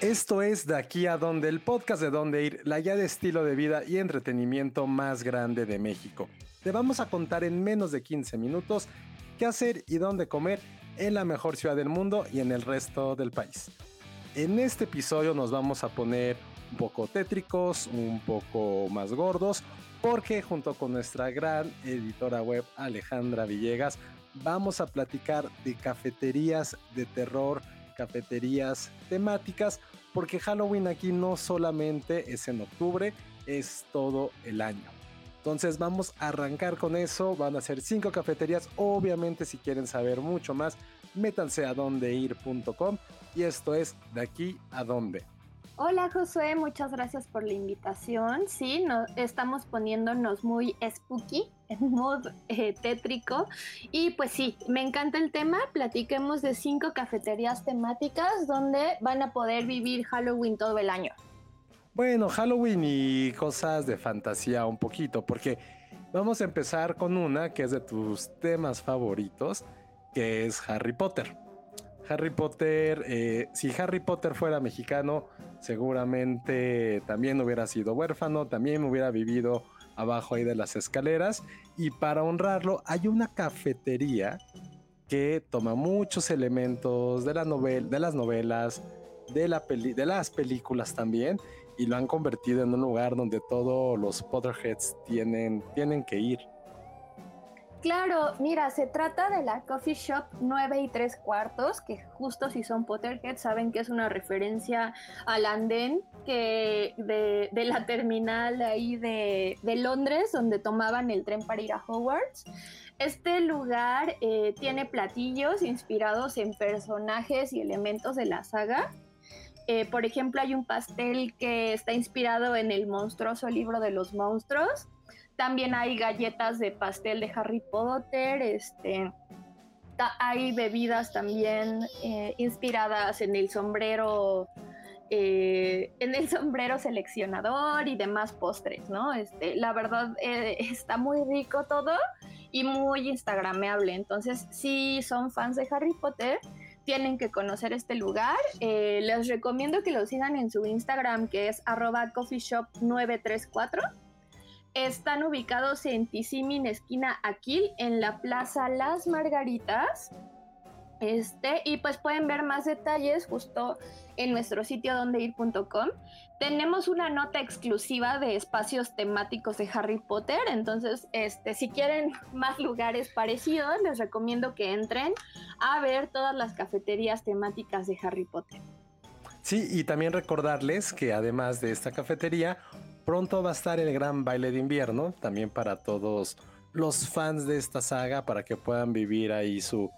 Esto es De aquí a donde, el podcast de donde ir, la guía de estilo de vida y entretenimiento más grande de México. Te vamos a contar en menos de 15 minutos qué hacer y dónde comer en la mejor ciudad del mundo y en el resto del país. En este episodio nos vamos a poner un poco tétricos, un poco más gordos, porque junto con nuestra gran editora web Alejandra Villegas vamos a platicar de cafeterías de terror cafeterías temáticas, porque Halloween aquí no solamente es en octubre, es todo el año. Entonces vamos a arrancar con eso, van a ser cinco cafeterías, obviamente si quieren saber mucho más, métanse a dondeir.com y esto es de aquí a donde. Hola Josué, muchas gracias por la invitación. Sí, no, estamos poniéndonos muy spooky, en mood eh, tétrico. Y pues sí, me encanta el tema. Platiquemos de cinco cafeterías temáticas donde van a poder vivir Halloween todo el año. Bueno, Halloween y cosas de fantasía un poquito, porque vamos a empezar con una que es de tus temas favoritos, que es Harry Potter. Harry Potter, eh, si Harry Potter fuera mexicano, seguramente también hubiera sido huérfano, también hubiera vivido abajo ahí de las escaleras. Y para honrarlo, hay una cafetería que toma muchos elementos de, la de las novelas, de, la de las películas también, y lo han convertido en un lugar donde todos los Potterheads tienen, tienen que ir. Claro, mira, se trata de la Coffee Shop 9 y 3 cuartos, que justo si son Potterheads saben que es una referencia al andén de, la terminal ahí de, Londres, donde tomaban el tren para ir a Hogwarts. Este lugar eh, tiene platillos inspirados en personajes y elementos de la saga. Eh, por ejemplo, hay un pastel que está inspirado en el monstruoso libro de los monstruos también hay galletas de pastel de Harry Potter, este, hay bebidas también eh, inspiradas en el sombrero, eh, en el sombrero seleccionador y demás postres, ¿no? Este, la verdad eh, está muy rico todo y muy instagrameable. Entonces, si son fans de Harry Potter, tienen que conocer este lugar. les recomiendo que lo sigan en su Instagram, que es arroba coffeeshop934 están ubicados en Tisimin, esquina Aquil, en la Plaza Las Margaritas. Este, y pues pueden ver más detalles justo en nuestro sitio dondeir.com. Tenemos una nota exclusiva de espacios temáticos de Harry Potter, entonces este, si quieren más lugares parecidos, les recomiendo que entren a ver todas las cafeterías temáticas de Harry Potter. Sí, y también recordarles que además de esta cafetería, Pronto va a estar el gran baile de invierno, también para todos los fans de esta saga, para que puedan vivir ahí su,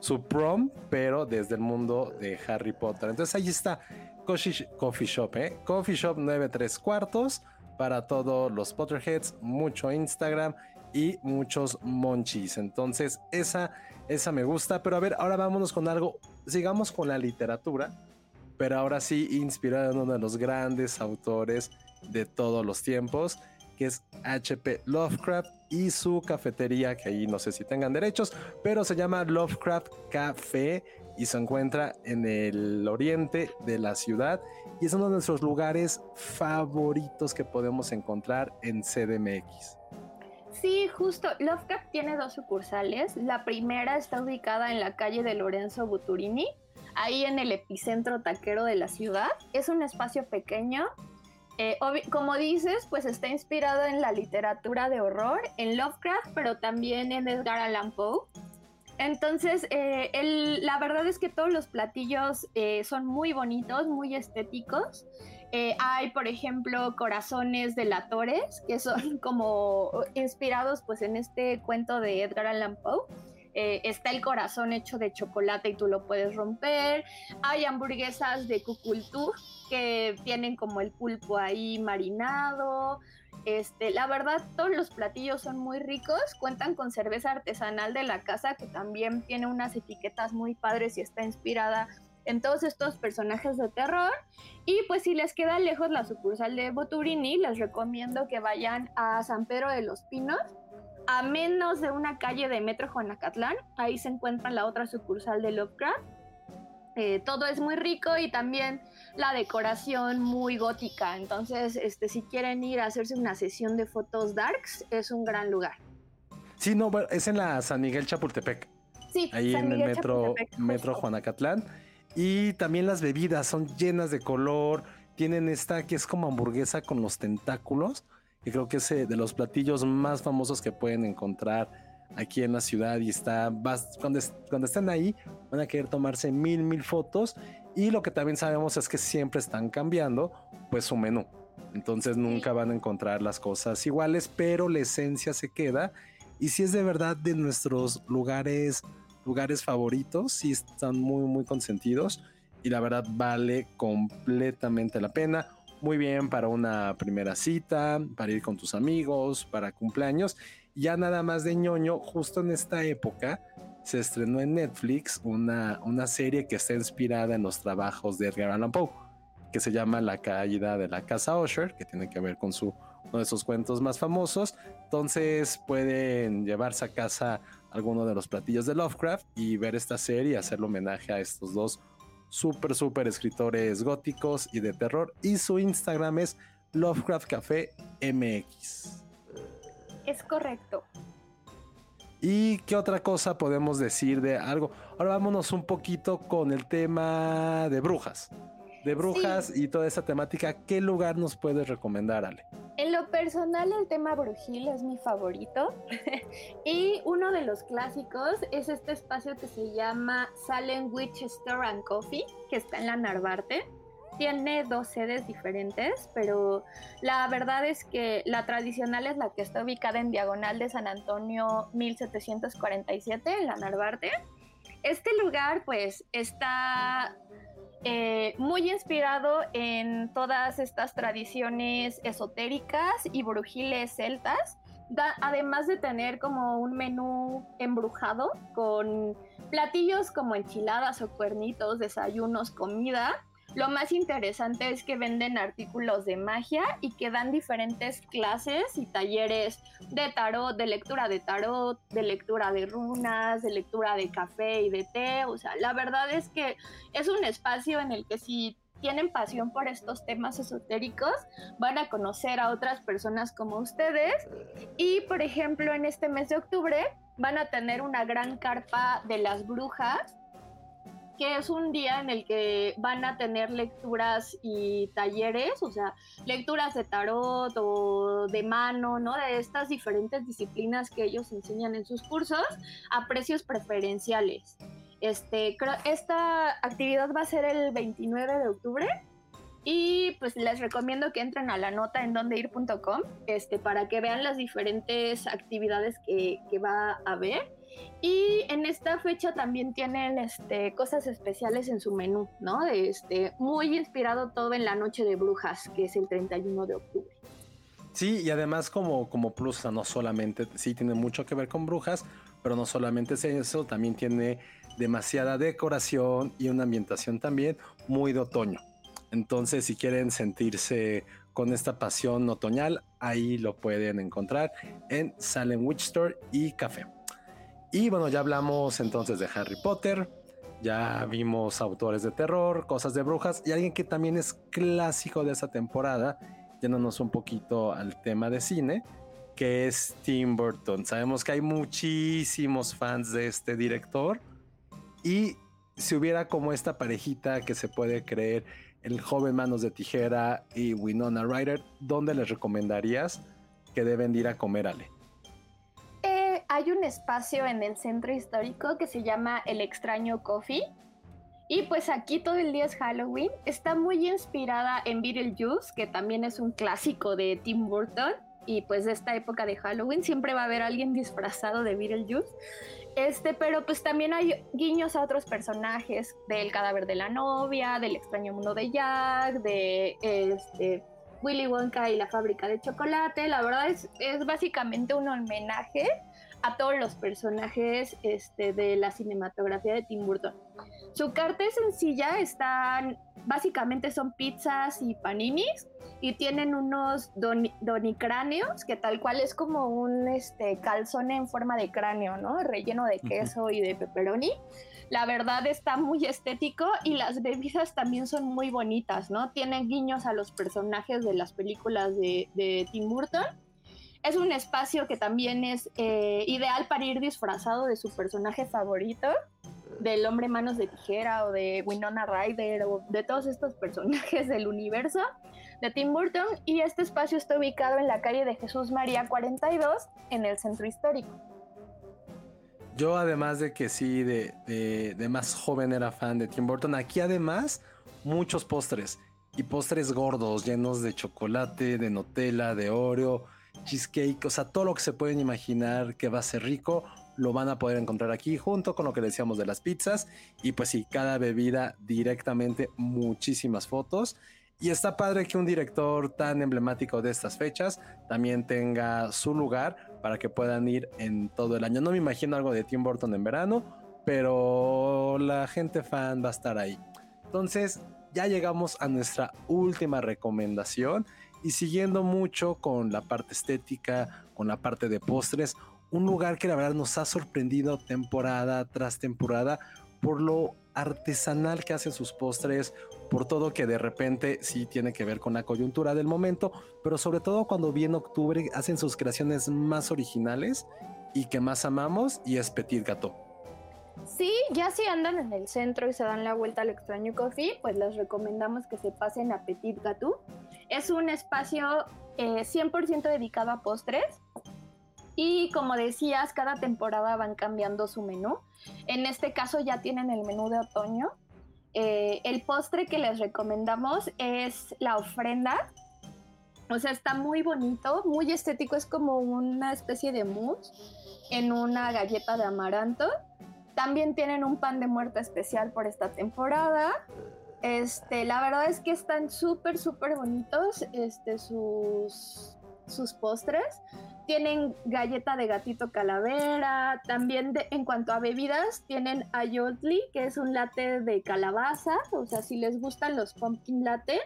su prom, pero desde el mundo de Harry Potter. Entonces ahí está Coffee Shop, ¿eh? Coffee Shop 93 cuartos para todos los Potterheads, mucho Instagram y muchos monchis. Entonces, esa, esa me gusta. Pero a ver, ahora vámonos con algo. Sigamos con la literatura, pero ahora sí inspirado en uno de los grandes autores de todos los tiempos, que es HP Lovecraft y su cafetería, que ahí no sé si tengan derechos, pero se llama Lovecraft Café y se encuentra en el oriente de la ciudad y es uno de nuestros lugares favoritos que podemos encontrar en CDMX. Sí, justo. Lovecraft tiene dos sucursales. La primera está ubicada en la calle de Lorenzo Buturini, ahí en el epicentro taquero de la ciudad. Es un espacio pequeño eh, como dices, pues está inspirado en la literatura de horror, en Lovecraft, pero también en Edgar Allan Poe. Entonces, eh, la verdad es que todos los platillos eh, son muy bonitos, muy estéticos. hay, por ejemplo, corazones de latores, que son como inspirados pues en este cuento de Edgar Allan Poe. Está el corazón hecho de chocolate y tú lo puedes romper. Hay hamburguesas de cucultú, que tienen como el pulpo ahí marinado. Este, la verdad, todos los platillos son muy ricos. Cuentan con cerveza artesanal de la casa que también tiene unas etiquetas muy padres y está inspirada en todos estos personajes de terror. Y pues si les queda lejos la sucursal de Boturini, les recomiendo que vayan a San Pedro de los Pinos, a menos de una calle de Metro Juanacatlán. Ahí se encuentra la otra sucursal de Lovecraft Eh, todo es muy rico y también la decoración muy gótica. Entonces, este, si quieren ir a hacerse una sesión de fotos darks, es un gran lugar. Sí, no, es en la San Miguel Chapultepec. Sí, ahí en el metro, metro Juanacatlán. Y también las bebidas son llenas de color. Tienen esta que es como hamburguesa con los tentáculos. Y creo que es eh, de los platillos más famosos que pueden encontrar aquí en la ciudad. Y está, cuando, cuando estén ahí, van a querer tomarse mil, mil fotos. Y lo que también sabemos es que siempre están cambiando, pues su menú. Entonces nunca van a encontrar las cosas iguales, pero la esencia se queda. Y si es de verdad de nuestros lugares, lugares favoritos, sí están muy, muy consentidos. Y la verdad vale completamente la pena. Muy bien para una primera cita, para ir con tus amigos, para cumpleaños. Ya nada más de ñoño, justo en esta época se estrenó en Netflix una, una serie que está inspirada en los trabajos de Edgar Allan Poe, que se llama La caída de la casa Usher, que tiene que ver con su, uno de sus cuentos más famosos. Entonces pueden llevarse a casa alguno de los platillos de Lovecraft y ver esta serie y hacerle homenaje a estos dos súper, súper escritores góticos y de terror. Y su Instagram es Lovecraft Café MX. Es correcto. ¿Y qué otra cosa podemos decir de algo? Ahora vámonos un poquito con el tema de brujas. De brujas y toda esa temática, ¿qué lugar nos puedes recomendar, Ale? En lo personal, el tema brujil es mi favorito. y uno de los clásicos es este espacio que se llama Salem Witch Store and Coffee, que está en la Narvarte tiene dos sedes diferentes, pero la verdad es que la tradicional es la que está ubicada en diagonal de San Antonio 1747 en la Narvarte. Este lugar pues está eh, muy inspirado en todas estas tradiciones esotéricas y brujiles celtas, además de tener como un menú embrujado con platillos como enchiladas o cuernitos, desayunos, comida lo más interesante es que venden artículos de magia y que dan diferentes clases y talleres de tarot, de lectura de tarot, de lectura de runas, de lectura de café y de té. O sea, la verdad es que es un espacio en el que si tienen pasión por estos temas esotéricos, van a conocer a otras personas como ustedes. Y, por ejemplo, en este mes de octubre van a tener una gran carpa de las brujas que es un día en el que van a tener lecturas y talleres, o sea, lecturas de tarot o de mano, ¿no? De estas diferentes disciplinas que ellos enseñan en sus cursos a precios preferenciales. Este, esta actividad va a ser el 29 de octubre y pues les recomiendo que entren a la nota en dondeir.com este, para que vean las diferentes actividades que, que va a haber y en esta fecha también tienen este, cosas especiales en su menú, ¿no? Este, muy inspirado todo en la Noche de Brujas, que es el 31 de octubre. Sí, y además como, como plus, no solamente, sí tiene mucho que ver con brujas, pero no solamente es eso, también tiene demasiada decoración y una ambientación también muy de otoño. Entonces, si quieren sentirse con esta pasión otoñal, ahí lo pueden encontrar en Salem Witch Store y Café. Y bueno, ya hablamos entonces de Harry Potter, ya vimos autores de terror, cosas de brujas y alguien que también es clásico de esa temporada, yéndonos un poquito al tema de cine, que es Tim Burton. Sabemos que hay muchísimos fans de este director y si hubiera como esta parejita que se puede creer el joven Manos de Tijera y Winona Ryder, ¿dónde les recomendarías que deben ir a comer Ale? Hay un espacio en el centro histórico que se llama El extraño Coffee. Y pues aquí todo el día es Halloween. Está muy inspirada en Beetlejuice, que también es un clásico de Tim Burton. Y pues de esta época de Halloween siempre va a haber alguien disfrazado de Beetlejuice. Este, pero pues también hay guiños a otros personajes del cadáver de la novia, del extraño mundo de Jack, de este, Willy Wonka y la fábrica de chocolate. La verdad es, es básicamente un homenaje a todos los personajes este, de la cinematografía de Tim Burton. Su carta es sencilla, están, básicamente son pizzas y paninis y tienen unos donicráneos que tal cual es como un este, calzone en forma de cráneo, ¿no? Relleno de queso y de pepperoni. La verdad está muy estético y las bebidas también son muy bonitas, ¿no? Tienen guiños a los personajes de las películas de, Tim Burton. Es un espacio que también es eh, ideal para ir disfrazado de su personaje favorito, del hombre manos de tijera o de Winona Ryder o de todos estos personajes del universo de Tim Burton. Y este espacio está ubicado en la calle de Jesús María 42 en el centro histórico. Yo además de que sí, de, de, más joven era fan de Tim Burton, aquí además muchos postres y postres gordos llenos de chocolate, de Nutella, de Oreo, cheesecake, o sea, todo lo que se pueden imaginar que va a ser rico, lo van a poder encontrar aquí junto con lo que decíamos de las pizzas y pues sí, cada bebida directamente muchísimas fotos. Y está padre que un director tan emblemático de estas fechas también tenga su lugar para que puedan ir en todo el año. No me imagino algo de Tim Burton en verano, pero la gente fan va a estar ahí. Entonces, ya llegamos a nuestra última recomendación y siguiendo mucho con la parte estética, con la parte de postres, un lugar que la verdad nos ha sorprendido temporada tras temporada por lo artesanal que hacen sus postres, por todo que de repente sí tiene que ver con la coyuntura del momento, pero sobre todo cuando viene octubre hacen sus creaciones más originales y que más amamos y es Petit Gâteau. Sí, ya si andan en el centro y se dan la vuelta al extraño coffee, pues les recomendamos que se pasen a Petit Gâteau. Es un espacio 100% eh, dedicado a postres y como decías, cada temporada van cambiando su menú. En este caso ya tienen el menú de otoño eh, el postre que les recomendamos es la ofrenda. O sea, está muy bonito, muy estético, es como una especie de mousse en una galleta de amaranto. También tienen un pan de muerte especial por esta temporada. Este, la verdad es que están súper, súper bonitos este, sus, sus postres. Tienen galleta de gatito calavera. También en cuanto a bebidas, tienen ayotli, que es un latte de calabaza. O sea, si les gustan los pumpkin latte,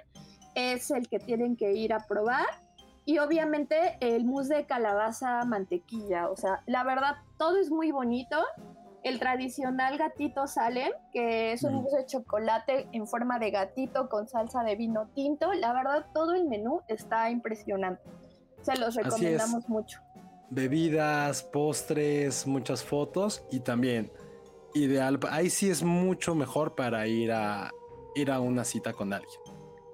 es el que tienen que ir a probar. Y obviamente el mousse de calabaza mantequilla. O sea, la verdad, todo es muy bonito. El tradicional gatito Salem, que es un mousse de chocolate en forma de gatito con salsa de vino tinto. La verdad, todo el menú está impresionante. Se los recomendamos mucho. Bebidas, postres, muchas fotos y también ideal. Ahí sí es mucho mejor para ir a ir a una cita con alguien.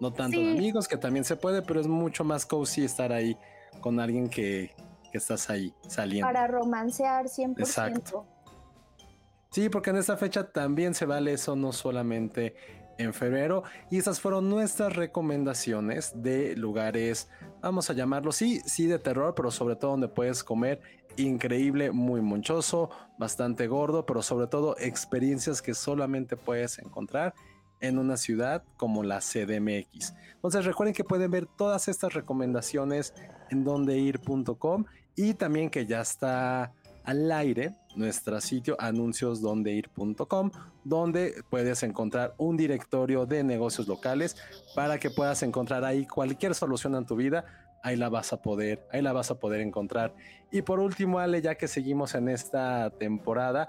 No tanto de amigos, que también se puede, pero es mucho más cozy estar ahí con alguien que, que estás ahí saliendo. Para romancear 100%. Exacto. Sí, porque en esta fecha también se vale eso, no solamente en febrero. Y esas fueron nuestras recomendaciones de lugares, vamos a llamarlo, sí, sí de terror, pero sobre todo donde puedes comer increíble, muy monchoso, bastante gordo, pero sobre todo experiencias que solamente puedes encontrar en una ciudad como la CDMX. Entonces recuerden que pueden ver todas estas recomendaciones en dondeir.com y también que ya está al aire nuestro sitio anunciosdondeir.com, donde puedes encontrar un directorio de negocios locales para que puedas encontrar ahí cualquier solución en tu vida. Ahí la vas a poder, ahí la vas a poder encontrar. Y por último, Ale, ya que seguimos en esta temporada,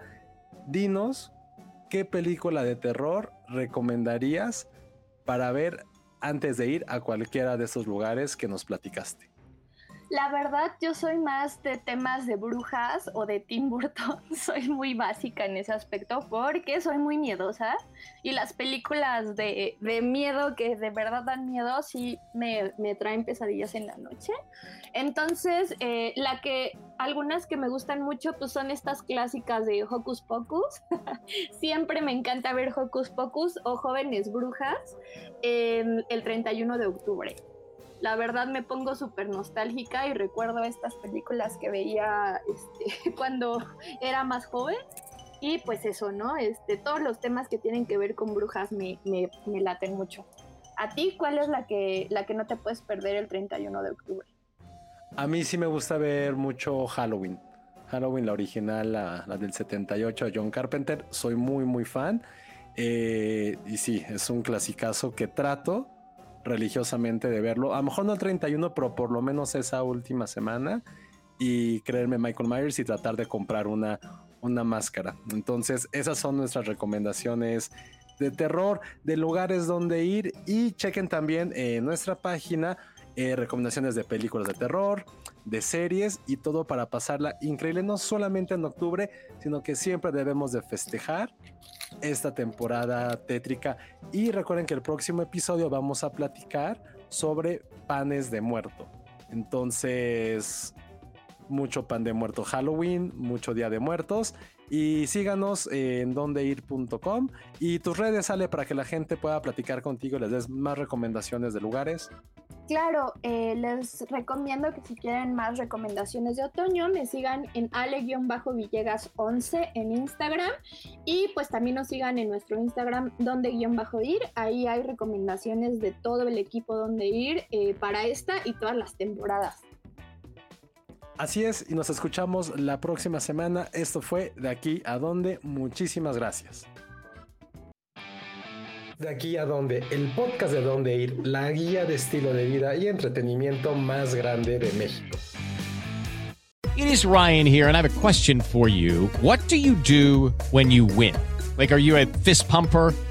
dinos qué película de terror recomendarías para ver antes de ir a cualquiera de esos lugares que nos platicaste. La verdad, yo soy más de temas de brujas o de Tim Burton. Soy muy básica en ese aspecto porque soy muy miedosa y las películas de, miedo que de verdad dan miedo sí me, traen pesadillas en la noche. Entonces, eh, la que algunas que me gustan mucho pues son estas clásicas de Hocus Pocus. Siempre me encanta ver Hocus Pocus o Jóvenes Brujas el 31 de octubre la verdad me pongo súper nostálgica y recuerdo estas películas que veía este, cuando era más joven. Y pues eso, ¿no? Este, todos los temas que tienen que ver con brujas me, me, me laten mucho. ¿A ti cuál es la que, la que no te puedes perder el 31 de octubre? A mí sí me gusta ver mucho Halloween. Halloween, la original, la, la del 78 John Carpenter. Soy muy, muy fan. Eh, y sí, es un clasicazo que trato religiosamente de verlo. A lo mejor no el 31, pero por lo menos esa última semana. Y creerme Michael Myers y tratar de comprar una, una máscara. Entonces, esas son nuestras recomendaciones de terror, de lugares donde ir. Y chequen también en nuestra página eh, recomendaciones de películas de terror, de series y todo para pasarla increíble, no solamente en octubre, sino que siempre debemos de festejar esta temporada tétrica. Y recuerden que el próximo episodio vamos a platicar sobre panes de muerto. Entonces, mucho pan de muerto Halloween, mucho Día de Muertos. Y síganos en dondeir.com y tus redes sale para que la gente pueda platicar contigo y les des más recomendaciones de lugares. Claro, eh, les recomiendo que si quieren más recomendaciones de otoño, me sigan en ale-villegas11 en Instagram y pues también nos sigan en nuestro Instagram donde-ir. Ahí hay recomendaciones de todo el equipo donde ir eh, para esta y todas las temporadas. Así es, y nos escuchamos la próxima semana. Esto fue De aquí a donde. Muchísimas gracias. De aquí a donde, el podcast de Dónde Ir, la guía de estilo de vida y entretenimiento más grande de México. It is Ryan here, and I have a question for you. What do you do when you win? Like, are you a fist pumper?